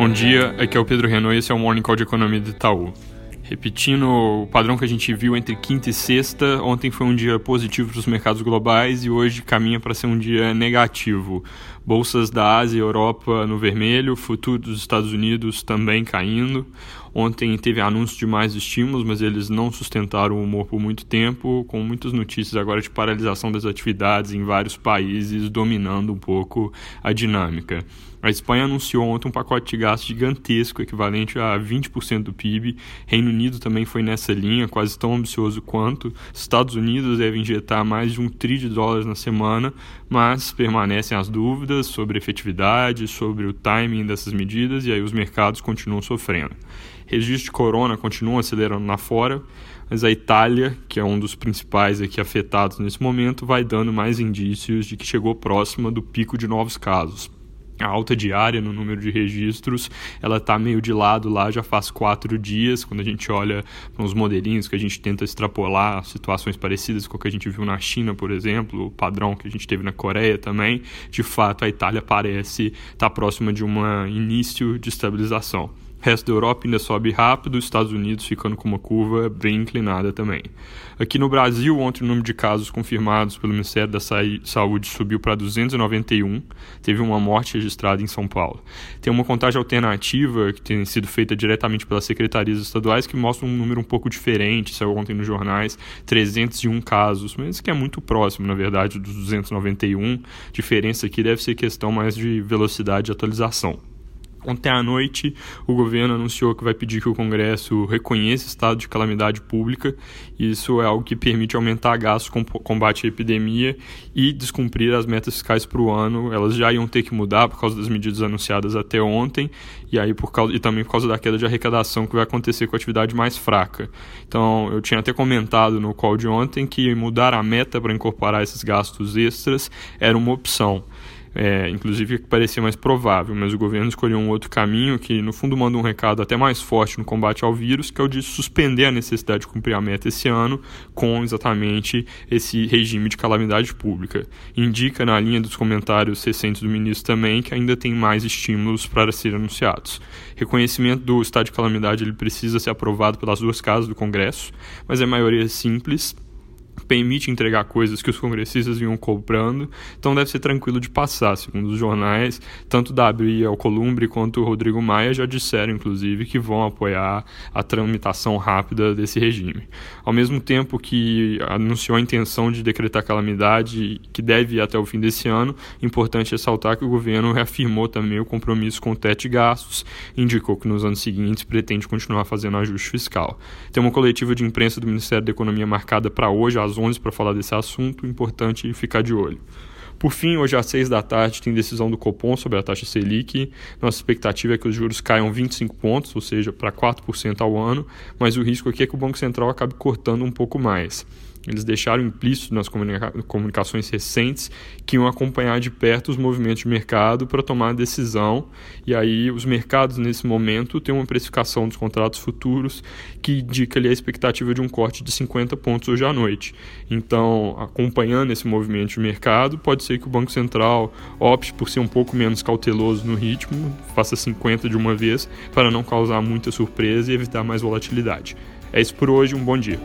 Bom dia, aqui é o Pedro Renault e esse é o Morning Call de Economia do Itaú. Repetindo o padrão que a gente viu entre quinta e sexta, ontem foi um dia positivo para os mercados globais e hoje caminha para ser um dia negativo. Bolsas da Ásia e Europa no vermelho, futuro dos Estados Unidos também caindo. Ontem teve anúncio de mais estímulos, mas eles não sustentaram o humor por muito tempo, com muitas notícias agora de paralisação das atividades em vários países, dominando um pouco a dinâmica. A Espanha anunciou ontem um pacote de gastos gigantesco, equivalente a 20% do PIB. Reino Unido também foi nessa linha, quase tão ambicioso quanto. Estados Unidos deve injetar mais de um tri de dólares na semana, mas permanecem as dúvidas sobre efetividade, sobre o timing dessas medidas, e aí os mercados continuam sofrendo. Registro de corona continua acelerando lá fora, mas a Itália, que é um dos principais aqui afetados nesse momento, vai dando mais indícios de que chegou próxima do pico de novos casos a alta diária no número de registros, ela está meio de lado lá já faz quatro dias, quando a gente olha para uns modelinhos que a gente tenta extrapolar situações parecidas com o que a gente viu na China, por exemplo, o padrão que a gente teve na Coreia também, de fato a Itália parece estar tá próxima de um início de estabilização. O resto da Europa ainda sobe rápido, os Estados Unidos ficando com uma curva bem inclinada também. Aqui no Brasil, ontem o número de casos confirmados pelo Ministério da Saúde subiu para 291, teve uma morte registrada em São Paulo. Tem uma contagem alternativa que tem sido feita diretamente pelas secretarias estaduais que mostra um número um pouco diferente, saiu ontem nos jornais, 301 casos, mas que é muito próximo, na verdade, dos 291. Diferença aqui deve ser questão mais de velocidade de atualização. Ontem à noite, o governo anunciou que vai pedir que o Congresso reconheça estado de calamidade pública. Isso é algo que permite aumentar gastos com combate à epidemia e descumprir as metas fiscais para o ano. Elas já iam ter que mudar por causa das medidas anunciadas até ontem e aí por causa e também por causa da queda de arrecadação que vai acontecer com a atividade mais fraca. Então, eu tinha até comentado no call de ontem que mudar a meta para incorporar esses gastos extras era uma opção é, inclusive que parecia mais provável, mas o governo escolheu um outro caminho que, no fundo, manda um recado até mais forte no combate ao vírus, que é o de suspender a necessidade de cumprir a meta esse ano com exatamente esse regime de calamidade pública. Indica, na linha dos comentários recentes do ministro também, que ainda tem mais estímulos para serem anunciados. Reconhecimento do estado de calamidade ele precisa ser aprovado pelas duas casas do Congresso, mas é maioria simples permite entregar coisas que os congressistas vinham cobrando, então deve ser tranquilo de passar, segundo os jornais, tanto Davi Alcolumbre quanto o Rodrigo Maia já disseram, inclusive, que vão apoiar a tramitação rápida desse regime. Ao mesmo tempo que anunciou a intenção de decretar calamidade, que deve ir até o fim desse ano, importante ressaltar que o governo reafirmou também o compromisso com o teto de gastos, indicou que nos anos seguintes pretende continuar fazendo ajuste fiscal. Tem uma coletiva de imprensa do Ministério da Economia marcada para hoje, às 11 para falar desse assunto, importante ficar de olho. Por fim, hoje às 6 da tarde tem decisão do Copom sobre a taxa Selic. Nossa expectativa é que os juros caiam 25 pontos, ou seja, para 4% ao ano, mas o risco aqui é que o Banco Central acabe cortando um pouco mais. Eles deixaram implícito nas comunica comunicações recentes que iam acompanhar de perto os movimentos de mercado para tomar a decisão. E aí, os mercados, nesse momento, têm uma precificação dos contratos futuros que indica ali a expectativa de um corte de 50 pontos hoje à noite. Então, acompanhando esse movimento de mercado, pode ser que o Banco Central opte por ser um pouco menos cauteloso no ritmo, faça 50 de uma vez, para não causar muita surpresa e evitar mais volatilidade. É isso por hoje, um bom dia.